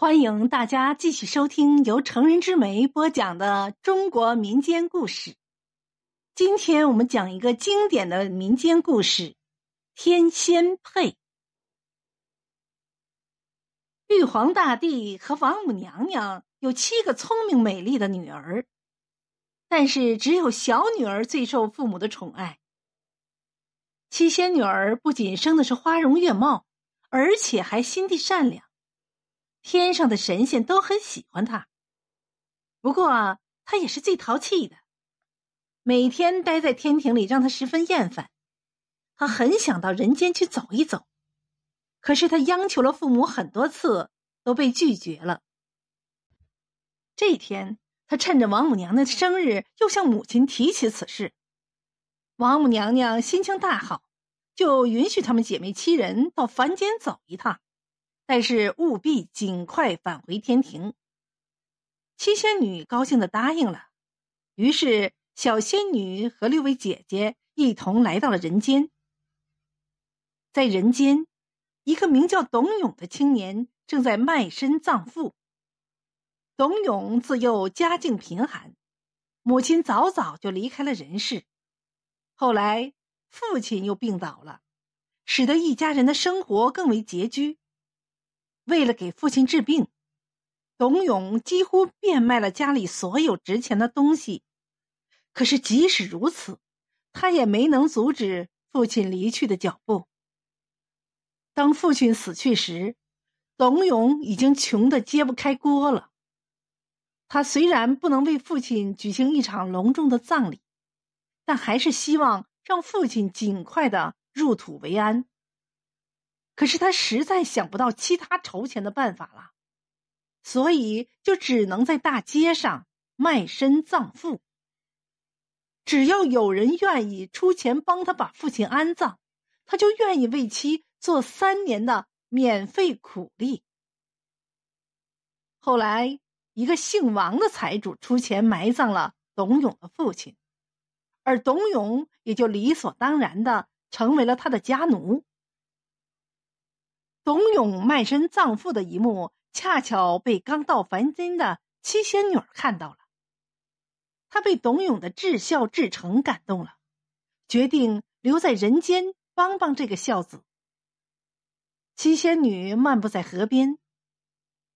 欢迎大家继续收听由成人之美播讲的中国民间故事。今天我们讲一个经典的民间故事《天仙配》。玉皇大帝和王母娘娘有七个聪明美丽的女儿，但是只有小女儿最受父母的宠爱。七仙女儿不仅生的是花容月貌，而且还心地善良。天上的神仙都很喜欢他，不过他也是最淘气的，每天待在天庭里让他十分厌烦。他很想到人间去走一走，可是他央求了父母很多次，都被拒绝了。这一天，他趁着王母娘娘的生日，又向母亲提起此事。王母娘娘心情大好，就允许他们姐妹七人到凡间走一趟。但是务必尽快返回天庭。七仙女高兴的答应了，于是小仙女和六位姐姐一同来到了人间。在人间，一个名叫董永的青年正在卖身葬父。董永自幼家境贫寒，母亲早早就离开了人世，后来父亲又病倒了，使得一家人的生活更为拮据。为了给父亲治病，董永几乎变卖了家里所有值钱的东西。可是即使如此，他也没能阻止父亲离去的脚步。当父亲死去时，董永已经穷得揭不开锅了。他虽然不能为父亲举行一场隆重的葬礼，但还是希望让父亲尽快的入土为安。可是他实在想不到其他筹钱的办法了，所以就只能在大街上卖身葬父。只要有人愿意出钱帮他把父亲安葬，他就愿意为其做三年的免费苦力。后来，一个姓王的财主出钱埋葬了董永的父亲，而董永也就理所当然的成为了他的家奴。董永卖身葬父的一幕，恰巧被刚到凡间的七仙女看到了。她被董永的至孝至诚感动了，决定留在人间帮帮这个孝子。七仙女漫步在河边，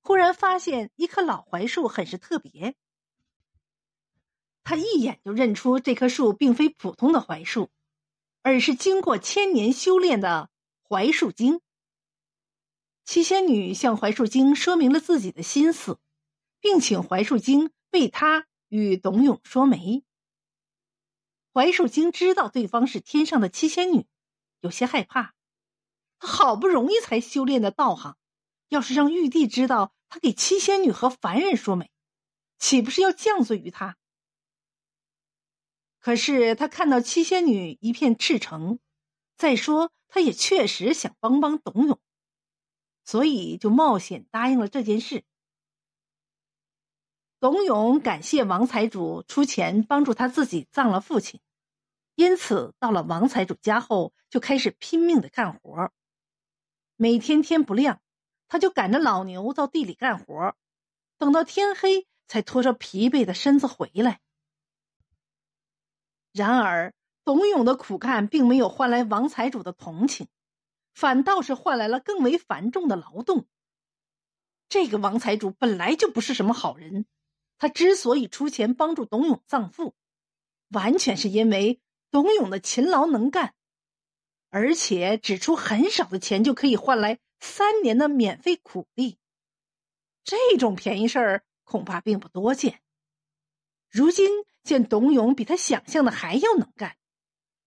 忽然发现一棵老槐树很是特别。她一眼就认出这棵树并非普通的槐树，而是经过千年修炼的槐树精。七仙女向槐树精说明了自己的心思，并请槐树精为她与董永说媒。槐树精知道对方是天上的七仙女，有些害怕。他好不容易才修炼的道行，要是让玉帝知道他给七仙女和凡人说媒，岂不是要降罪于他？可是他看到七仙女一片赤诚，再说他也确实想帮帮董永。所以就冒险答应了这件事。董永感谢王财主出钱帮助他自己葬了父亲，因此到了王财主家后就开始拼命的干活。每天天不亮，他就赶着老牛到地里干活，等到天黑才拖着疲惫的身子回来。然而，董永的苦干并没有换来王财主的同情。反倒是换来了更为繁重的劳动。这个王财主本来就不是什么好人，他之所以出钱帮助董永葬父，完全是因为董永的勤劳能干，而且只出很少的钱就可以换来三年的免费苦力。这种便宜事儿恐怕并不多见。如今见董永比他想象的还要能干，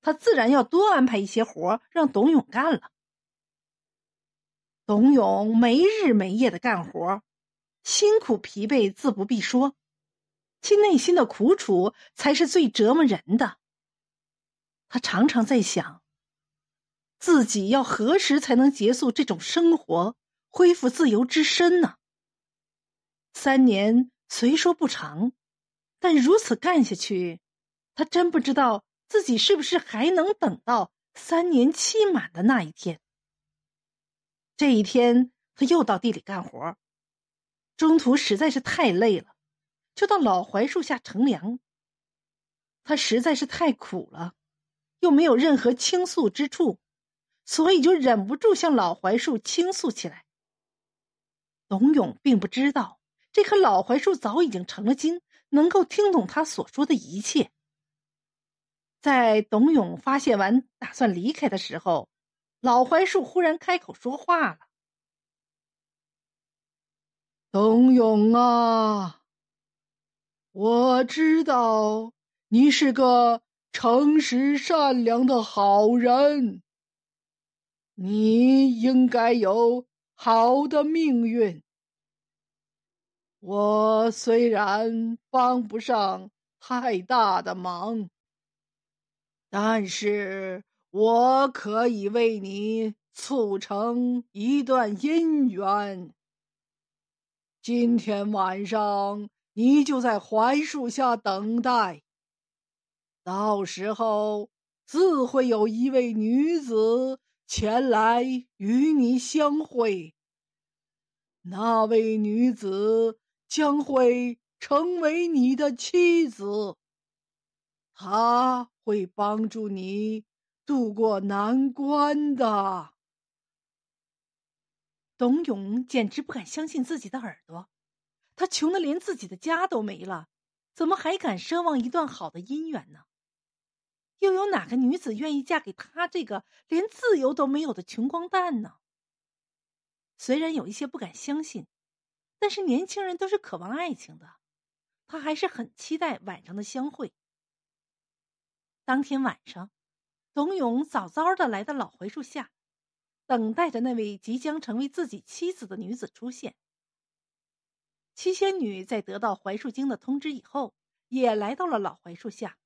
他自然要多安排一些活让董永干了。董永没日没夜的干活，辛苦疲惫自不必说，其内心的苦楚才是最折磨人的。他常常在想，自己要何时才能结束这种生活，恢复自由之身呢？三年虽说不长，但如此干下去，他真不知道自己是不是还能等到三年期满的那一天。这一天，他又到地里干活，中途实在是太累了，就到老槐树下乘凉。他实在是太苦了，又没有任何倾诉之处，所以就忍不住向老槐树倾诉起来。董永并不知道，这棵老槐树早已经成了精，能够听懂他所说的一切。在董永发泄完，打算离开的时候，老槐树忽然开口说话了：“董永啊，我知道。”你是个诚实善良的好人，你应该有好的命运。我虽然帮不上太大的忙，但是我可以为你促成一段姻缘。今天晚上，你就在槐树下等待。到时候自会有一位女子前来与你相会。那位女子将会成为你的妻子，她会帮助你渡过难关的。董永简直不敢相信自己的耳朵，他穷的连自己的家都没了，怎么还敢奢望一段好的姻缘呢？又有哪个女子愿意嫁给他这个连自由都没有的穷光蛋呢？虽然有一些不敢相信，但是年轻人都是渴望爱情的，他还是很期待晚上的相会。当天晚上，董永早早的来到老槐树下，等待着那位即将成为自己妻子的女子出现。七仙女在得到槐树精的通知以后，也来到了老槐树下。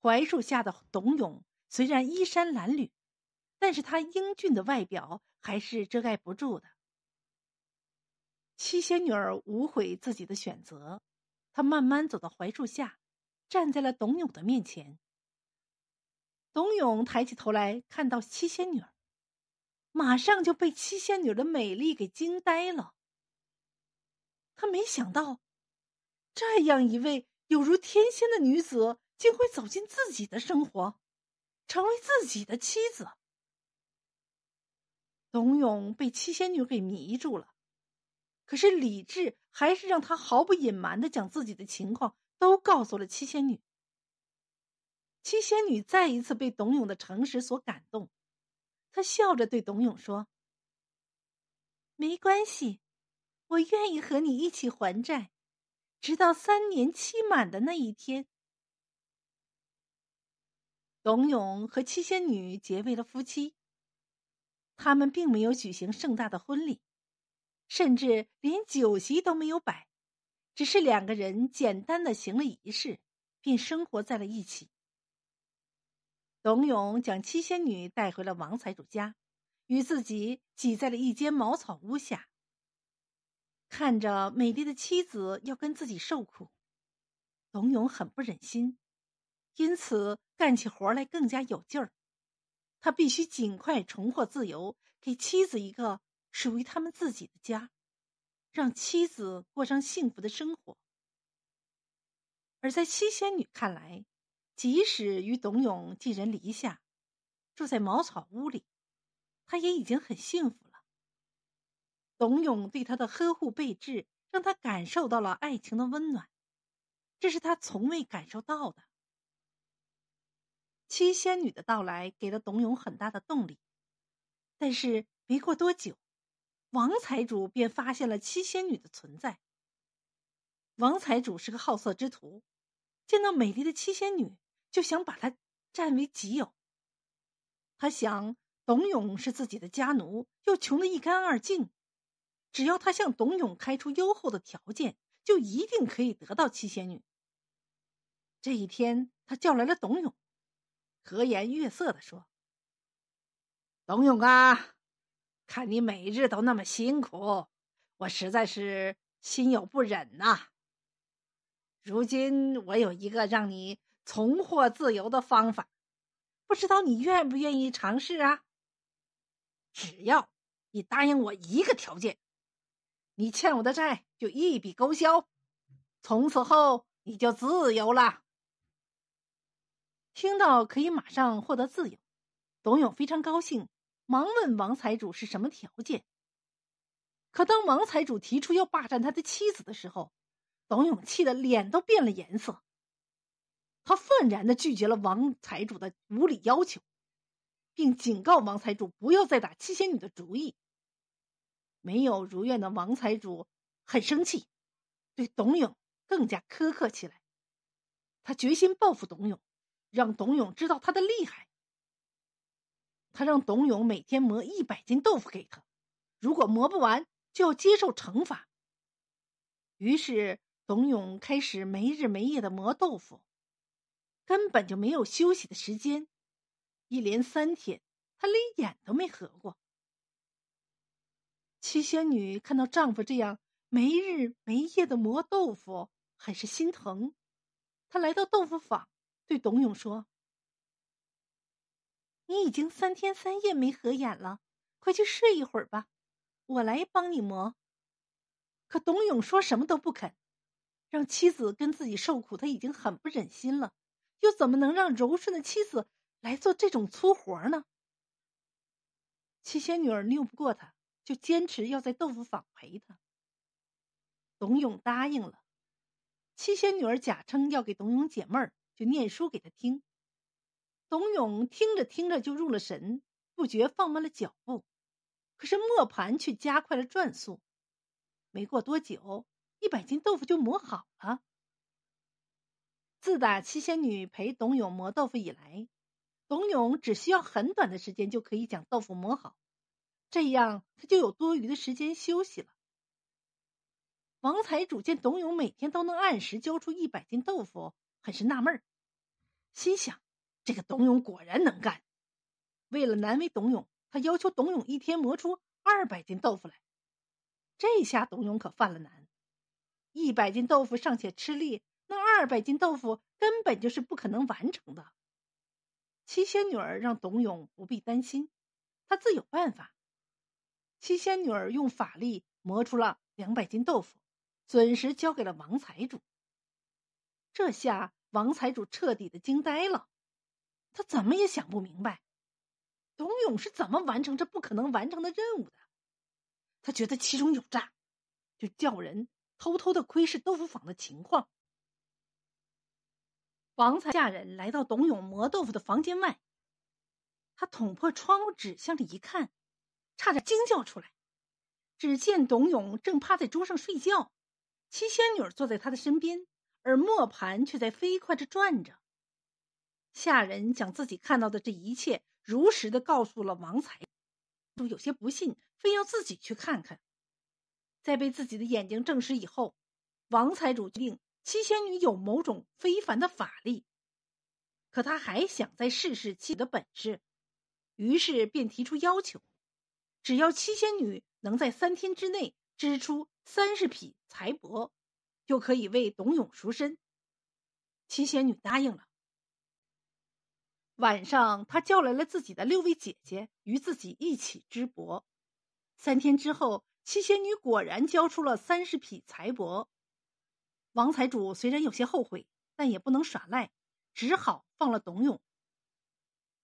槐树下的董永虽然衣衫褴褛，但是他英俊的外表还是遮盖不住的。七仙女儿无悔自己的选择，她慢慢走到槐树下，站在了董永的面前。董永抬起头来看到七仙女，马上就被七仙女的美丽给惊呆了。他没想到，这样一位有如天仙的女子。竟会走进自己的生活，成为自己的妻子。董永被七仙女给迷住了，可是理智还是让他毫不隐瞒的将自己的情况都告诉了七仙女。七仙女再一次被董永的诚实所感动，她笑着对董永说：“没关系，我愿意和你一起还债，直到三年期满的那一天。”董永和七仙女结为了夫妻。他们并没有举行盛大的婚礼，甚至连酒席都没有摆，只是两个人简单的行了仪式，便生活在了一起。董永将七仙女带回了王财主家，与自己挤在了一间茅草屋下。看着美丽的妻子要跟自己受苦，董永很不忍心。因此，干起活来更加有劲儿。他必须尽快重获自由，给妻子一个属于他们自己的家，让妻子过上幸福的生活。而在七仙女看来，即使与董永寄人篱下，住在茅草屋里，他也已经很幸福了。董永对他的呵护备至，让他感受到了爱情的温暖，这是他从未感受到的。七仙女的到来给了董永很大的动力，但是没过多久，王财主便发现了七仙女的存在。王财主是个好色之徒，见到美丽的七仙女就想把她占为己有。他想，董永是自己的家奴，又穷得一干二净，只要他向董永开出优厚的条件，就一定可以得到七仙女。这一天，他叫来了董永。和颜悦色的说：“董永啊，看你每日都那么辛苦，我实在是心有不忍呐。如今我有一个让你重获自由的方法，不知道你愿不愿意尝试啊？只要你答应我一个条件，你欠我的债就一笔勾销，从此后你就自由了。听到可以马上获得自由，董永非常高兴，忙问王财主是什么条件。可当王财主提出要霸占他的妻子的时候，董永气得脸都变了颜色。他愤然的拒绝了王财主的无理要求，并警告王财主不要再打七仙女的主意。没有如愿的王财主很生气，对董永更加苛刻起来。他决心报复董永，让董永知道他的厉害。他让董永每天磨一百斤豆腐给他，如果磨不完，就要接受惩罚。于是，董永开始没日没夜的磨豆腐。根本就没有休息的时间，一连三天，他连眼都没合过。七仙女看到丈夫这样没日没夜的磨豆腐，很是心疼。她来到豆腐坊，对董永说：“你已经三天三夜没合眼了，快去睡一会儿吧，我来帮你磨。”可董永说什么都不肯，让妻子跟自己受苦，他已经很不忍心了。又怎么能让柔顺的妻子来做这种粗活呢？七仙女儿拗不过他，就坚持要在豆腐坊陪他。董永答应了。七仙女儿假称要给董永解闷儿，就念书给他听。董永听着听着就入了神，不觉放慢了脚步，可是磨盘却加快了转速。没过多久，一百斤豆腐就磨好了。自打七仙女陪董永磨豆腐以来，董永只需要很短的时间就可以将豆腐磨好，这样他就有多余的时间休息了。王财主见董永每天都能按时交出一百斤豆腐，很是纳闷，心想：这个董永果然能干。为了难为董永，他要求董永一天磨出二百斤豆腐来。这下董永可犯了难，一百斤豆腐尚且吃力。那二百斤豆腐根本就是不可能完成的。七仙女儿让董永不必担心，他自有办法。七仙女儿用法力磨出了两百斤豆腐，准时交给了王财主。这下王财主彻底的惊呆了，他怎么也想不明白，董永是怎么完成这不可能完成的任务的。他觉得其中有诈，就叫人偷偷的窥视豆腐坊的情况。王才下人来到董永磨豆腐的房间外，他捅破窗户纸向里一看，差点惊叫出来。只见董永正趴在桌上睡觉，七仙女坐在他的身边，而磨盘却在飞快着转着。下人将自己看到的这一切如实的告诉了王才，都有些不信，非要自己去看看。在被自己的眼睛证实以后，王财主决定。七仙女有某种非凡的法力，可她还想再试试其的本事，于是便提出要求：只要七仙女能在三天之内织出三十匹财帛，就可以为董永赎身。七仙女答应了。晚上，他叫来了自己的六位姐姐，与自己一起织帛。三天之后，七仙女果然交出了三十匹财帛。王财主虽然有些后悔，但也不能耍赖，只好放了董永。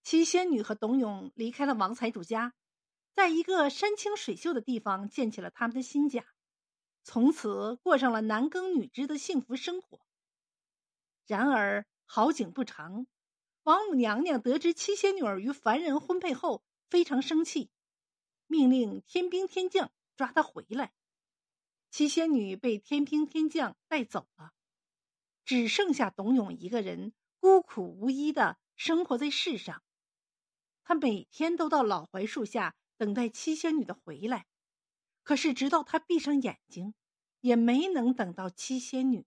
七仙女和董永离开了王财主家，在一个山清水秀的地方建起了他们的新家，从此过上了男耕女织的幸福生活。然而好景不长，王母娘娘得知七仙女儿与凡人婚配后，非常生气，命令天兵天将抓她回来。七仙女被天兵天将带走了，只剩下董永一个人孤苦无依的生活在世上。他每天都到老槐树下等待七仙女的回来，可是直到他闭上眼睛，也没能等到七仙女。